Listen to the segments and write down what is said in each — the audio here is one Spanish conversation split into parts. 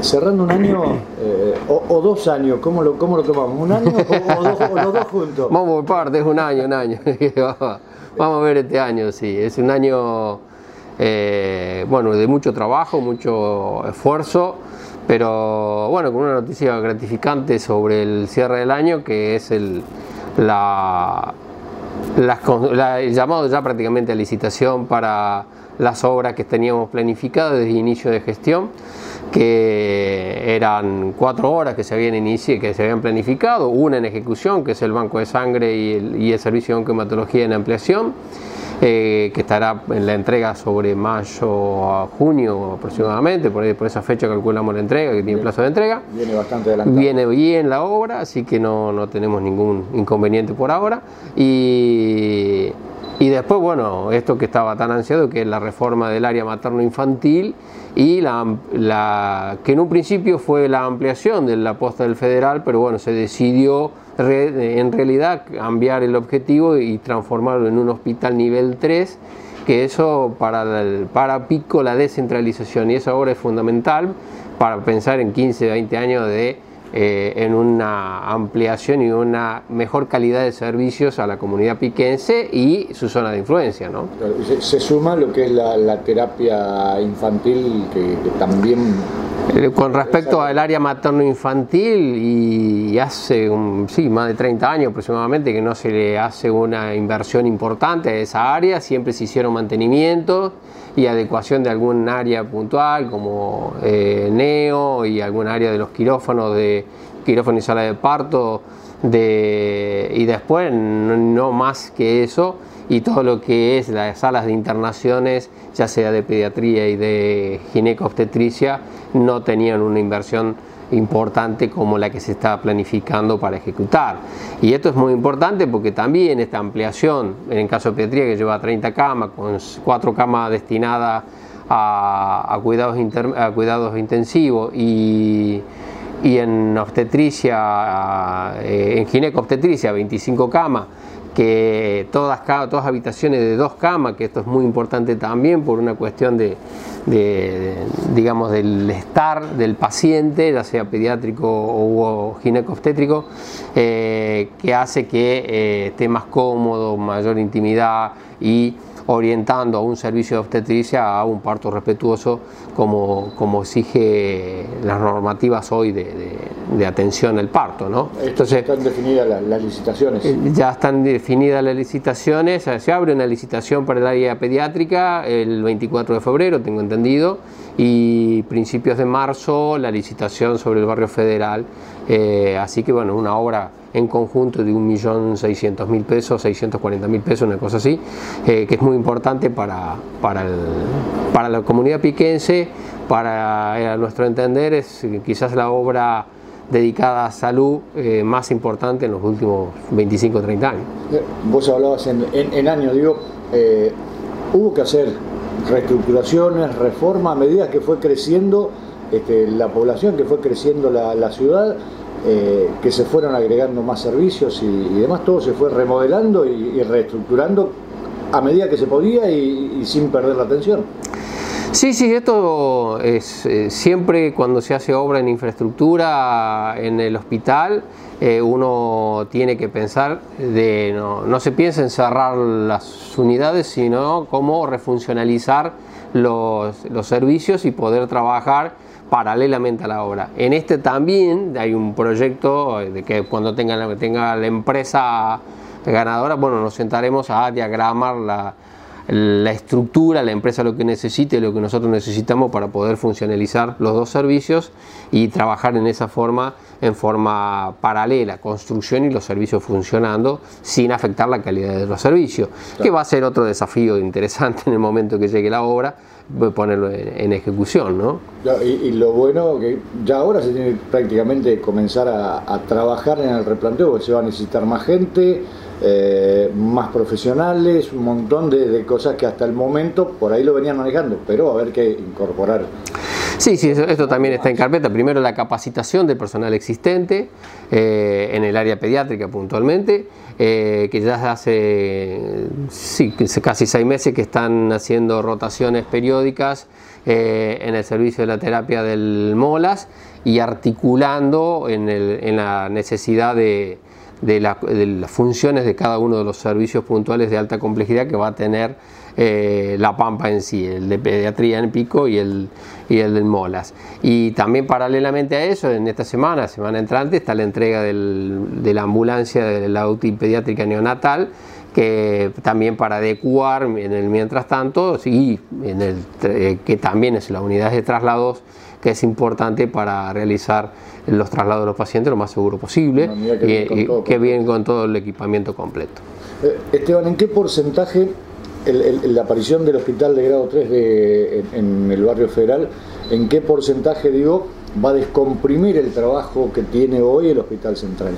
cerrando un año eh, o, dos años, ¿cómo lo, cómo lo tomamos? ¿Un año o, los dos juntos? Vamos por parte, es un año, un año. Vamos a ver este año, sí. Es un año, eh, bueno, de mucho trabajo, mucho esfuerzo, pero bueno, con una noticia gratificante sobre el cierre del año, que es el, el llamado ya prácticamente a licitación para las obras que teníamos planificadas desde inicio de gestión, que eran cuatro horas que se habían iniciado, que se habían planificado, una en ejecución, que es el banco de sangre y el, y el servicio de oncohematología en ampliación, eh, que estará en la entrega sobre mayo a junio aproximadamente, por, por esa fecha calculamos la entrega, que tiene plazo de entrega. Viene bastante adelantado. Viene bien la obra, así que no, no tenemos ningún inconveniente por ahora. Y, y después, bueno, esto que estaba tan ansiado, que es la reforma del área materno-infantil y la, la, que en un principio fue la ampliación de la posta del federal, pero bueno, se decidió en realidad cambiar el objetivo y transformarlo en un hospital nivel 3, que eso para, para Pico la descentralización. Y eso ahora es fundamental para pensar en 15, 20 años de eh, en una ampliación y una mejor calidad de servicios a la comunidad piquense y su zona de influencia. ¿no? Se, suma lo que es la, terapia infantil que, también... Eh, con respecto al área materno-infantil, y hace sí, más de 30 años aproximadamente que no se le hace una inversión importante a esa área, siempre se hicieron mantenimientos y adecuación de algún área puntual como eh, neo y algún área de los quirófanos de quirófano y sala de parto y después no, más que eso y todo lo que es las salas de internaciones ya sea de pediatría y de gineco-obstetricia no tenían una inversión importante como la que se está planificando para ejecutar. Y esto es muy importante porque también esta ampliación, en el caso de pediatría que lleva 30 camas, con 4 camas destinadas a, cuidados, a cuidados intensivos y, y en obstetricia, eh, en gineco-obstetricia 25 camas, que todas, todas habitaciones de dos camas, que esto es muy importante también por una cuestión de, digamos, del estar del paciente, ya sea pediátrico o gineco-obstétrico, eh, que hace que eh, esté más cómodo, mayor intimidad y orientando a un servicio de obstetricia a un parto respetuoso como, como exige las normativas hoy de, atención al parto. ¿no? Entonces, están definidas las, licitaciones. Eh, ya están definidas las licitaciones, se abre una licitación para el área pediátrica el 24 de febrero, tengo entendido, y principios de marzo la licitación sobre el barrio federal. Eh, así que bueno, una obra en conjunto de 1.600.000 pesos, 640.000 pesos, una cosa así, eh, que es muy importante para, para, para la comunidad piquense, para eh, nuestro entender es quizás la obra dedicada a salud eh, más importante en los últimos 25 o 30 años. Vos hablabas en, en, años, digo, hubo que hacer reestructuraciones, reformas a medida que fue creciendo este, la población, que fue creciendo la, la ciudad eh, que se fueron agregando más servicios y, demás, todo se fue remodelando y, reestructurando a medida que se podía y, sin perder la atención. Sí, sí, esto es eh, siempre cuando se hace obra en infraestructura en el hospital, eh, uno tiene que pensar de no, no, se piensa en cerrar las unidades, sino cómo refuncionalizar los, los servicios y poder trabajar paralelamente a la obra. En este también hay un proyecto de que cuando tenga, la empresa ganadora, bueno, nos sentaremos a diagramar la estructura, la empresa lo que necesite, lo que nosotros necesitamos para poder funcionalizar los dos servicios y trabajar en esa forma, en forma paralela, construcción y los servicios funcionando sin afectar la calidad de los servicios, que va a ser otro desafío interesante en el momento que llegue la obra, ponerlo en, ejecución, ¿no? Y, lo bueno que ya ahora se tiene prácticamente comenzar a, trabajar en el replanteo, porque se va a necesitar más gente, eh, más profesionales, un montón de, cosas que hasta el momento por ahí lo venían manejando, pero a ver qué incorporar. Sí, sí, esto también está en carpeta. Primero la capacitación del personal existente eh, en el área pediátrica puntualmente, eh, que ya hace casi seis meses que están haciendo rotaciones periódicas eh, en el servicio de la terapia del MOLAS y articulando en, la necesidad de, las funciones de cada uno de los servicios puntuales de alta complejidad que va a tener eh, la Pampa en sí, el de pediatría en Pico y el, y el del Molas. Y también paralelamente a eso, en esta semana, semana entrante, está la entrega de la ambulancia de la UTI pediátrica neonatal que también para adecuar en el mientras tanto, y en el, eh, que también es la unidad de traslados que es importante para realizar los traslados de los pacientes lo más seguro posible y, que vienen con todo el equipamiento completo. Eh, Esteban, ¿en qué porcentaje la aparición del hospital de grado 3 de, en, el barrio federal, en qué porcentaje, digo, va a descomprimir el trabajo que tiene hoy el hospital central?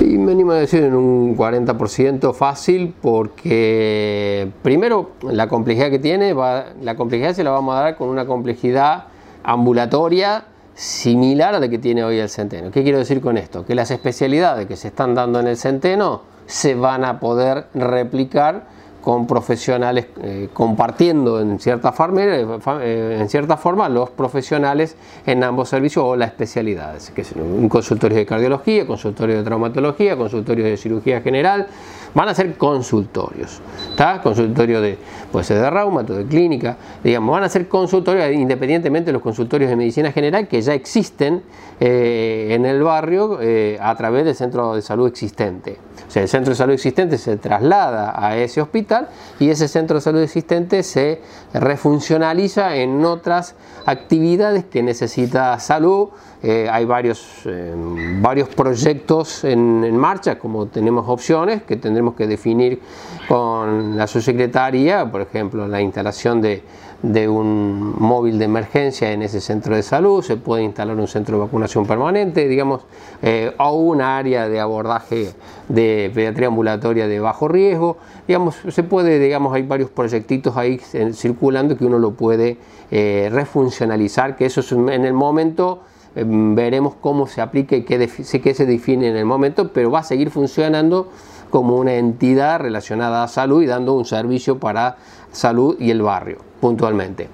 Y me animo a decir en un 40% fácil porque primero la complejidad que tiene, la complejidad se la vamos a dar con una complejidad ambulatoria similar a la que tiene hoy el centeno. ¿Qué quiero decir con esto? Que las especialidades que se están dando en el centeno se van a poder replicar con profesionales, eh, compartiendo en cierta, forma, eh, eh, en cierta forma los profesionales en ambos servicios o las especialidades, que es un consultorio de cardiología, consultorio de traumatología, consultorio de cirugía general, van a ser consultorios, ¿está? Consultorio de, puede de reumato, de clínica, digamos, van a ser consultorios independientemente de los consultorios de medicina general que ya existen en el barrio a través del centro de salud existente. O sea, el centro de salud existente se traslada a ese hospital y ese centro de salud existente se refuncionaliza en otras actividades que necesita salud. Eh, hay varios, eh, varios proyectos en, en, marcha, como tenemos opciones que tendremos que definir con la subsecretaría, por ejemplo, la instalación de de un móvil de emergencia en ese centro de salud, se puede instalar un centro de vacunación permanente, digamos, eh, o un área de abordaje de pediatría ambulatoria de bajo riesgo, digamos, se puede, digamos, hay varios proyectitos ahí circulando que uno lo puede eh, refuncionalizar, que eso es en el momento em, veremos cómo se aplica y qué, qué se define en el momento, pero va a seguir funcionando como una entidad relacionada a salud y dando un servicio para salud y el barrio puntualmente.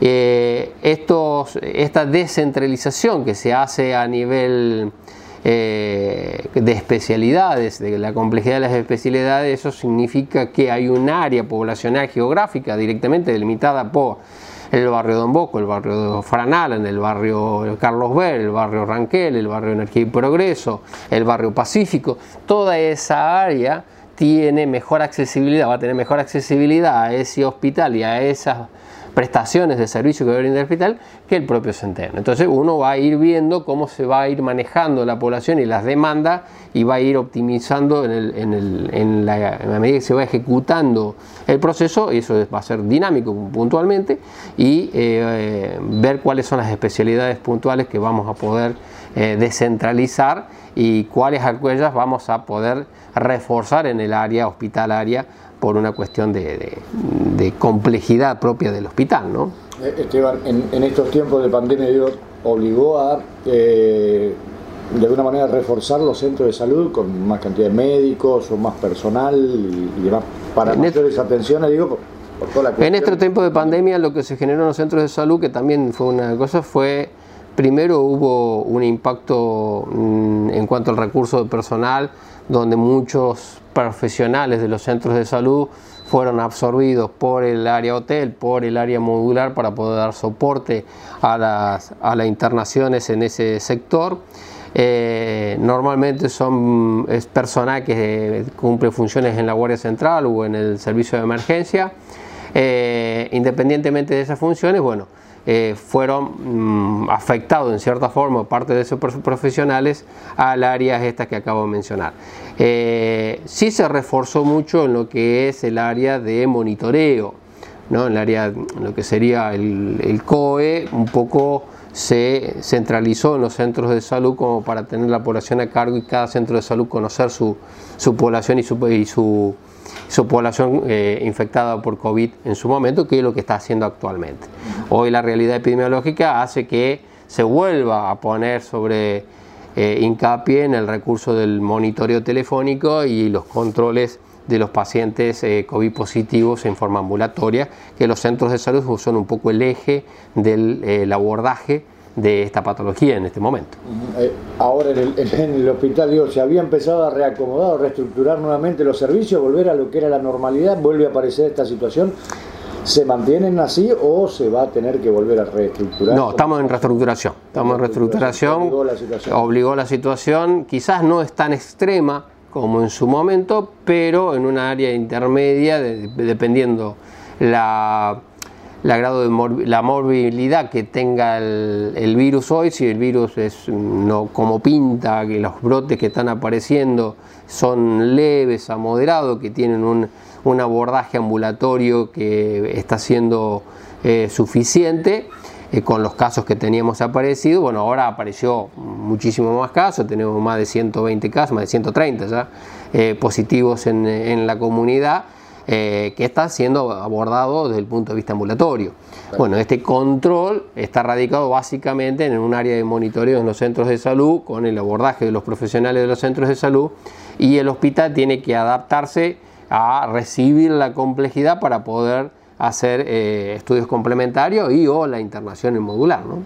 Eh, esta descentralización que se hace a nivel eh, de especialidades, de la complejidad de las especialidades, eso significa que hay un área poblacional geográfica directamente delimitada por el barrio Don Bosco, el barrio Franal, en el barrio Carlos Ver, el barrio Ranquel, el barrio Energía y Progreso, el barrio Pacífico, toda esa área tiene mejor accesibilidad, va a tener mejor accesibilidad a ese hospital y a esas prestaciones de servicio que va a brindar el hospital que el propio Centeno. Entonces uno va a ir viendo cómo se va a ir manejando la población y las demandas y va a ir optimizando en, la, medida que se va ejecutando el proceso, y eso va a ser dinámico puntualmente, y eh, ver cuáles son las especialidades puntuales que vamos a poder eh, descentralizar y cuáles aquellas vamos a poder reforzar en el área hospitalaria por una cuestión de, complejidad propia del hospital. ¿no? Eh, Esteban, en, estos tiempos de pandemia Dios obligó a eh, de alguna manera reforzar los centros de salud con más cantidad de médicos o más personal y, demás para en mayores atenciones, digo, por, toda la En este tiempo de pandemia lo que se generó en los centros de salud, que también fue una cosa, fue primero hubo un impacto mm, en cuanto al recurso de personal, donde muchos profesionales de los centros de salud fueron absorbidos por el área hotel, por el área modular para poder dar soporte a las, internaciones en ese sector. Eh, normalmente son, es personal que cumple funciones en la Guardia Central o en el servicio de emergencia. Eh, independientemente de esas funciones, bueno, eh, fueron mm, afectados en cierta forma parte de esos profesionales al área esta que acabo de mencionar. Eh, sí se reforzó mucho en lo que es el área de monitoreo, ¿no? en el área, lo que sería el, COE, un poco se centralizó en los centros de salud como para tener la población a cargo y cada centro de salud conocer su, población y su, su, población eh, infectada por COVID en su momento, que es lo que está haciendo actualmente. Hoy la realidad epidemiológica hace que se vuelva a poner sobre eh, hincapié en el recurso del monitoreo telefónico y los controles de los pacientes eh, COVID positivos en forma ambulatoria, que los centros de salud son un poco el eje del eh, abordaje de esta patología en este momento. ahora en el, en el, hospital, digo, se había empezado a reacomodar, a reestructurar nuevamente los servicios, volver a lo que era la normalidad, vuelve a aparecer esta situación. ¿Se mantienen así o se va a tener que volver a reestructurar? No, estamos en reestructuración. Estamos en reestructuración. Obligó la situación. Obligó la situación. Quizás no es tan extrema como en su momento, pero en una área intermedia, dependiendo la, la grado de la morbilidad que tenga el, virus hoy, si el virus es no como pinta, que los brotes que están apareciendo son leves a moderados, que tienen un un abordaje ambulatorio que está siendo eh, suficiente eh, con los casos que teníamos aparecido. Bueno, ahora apareció muchísimo más casos, tenemos más de 120 casos, más de 130 ya eh, positivos en, la comunidad. Que está siendo abordado desde el punto de vista ambulatorio. Bueno, este control está radicado básicamente en un área de monitoreo en los centros de salud, con el abordaje de los profesionales de los centros de salud, y el hospital tiene que adaptarse a recibir la complejidad para poder hacer eh, estudios complementarios y o la internación en modular. ¿no?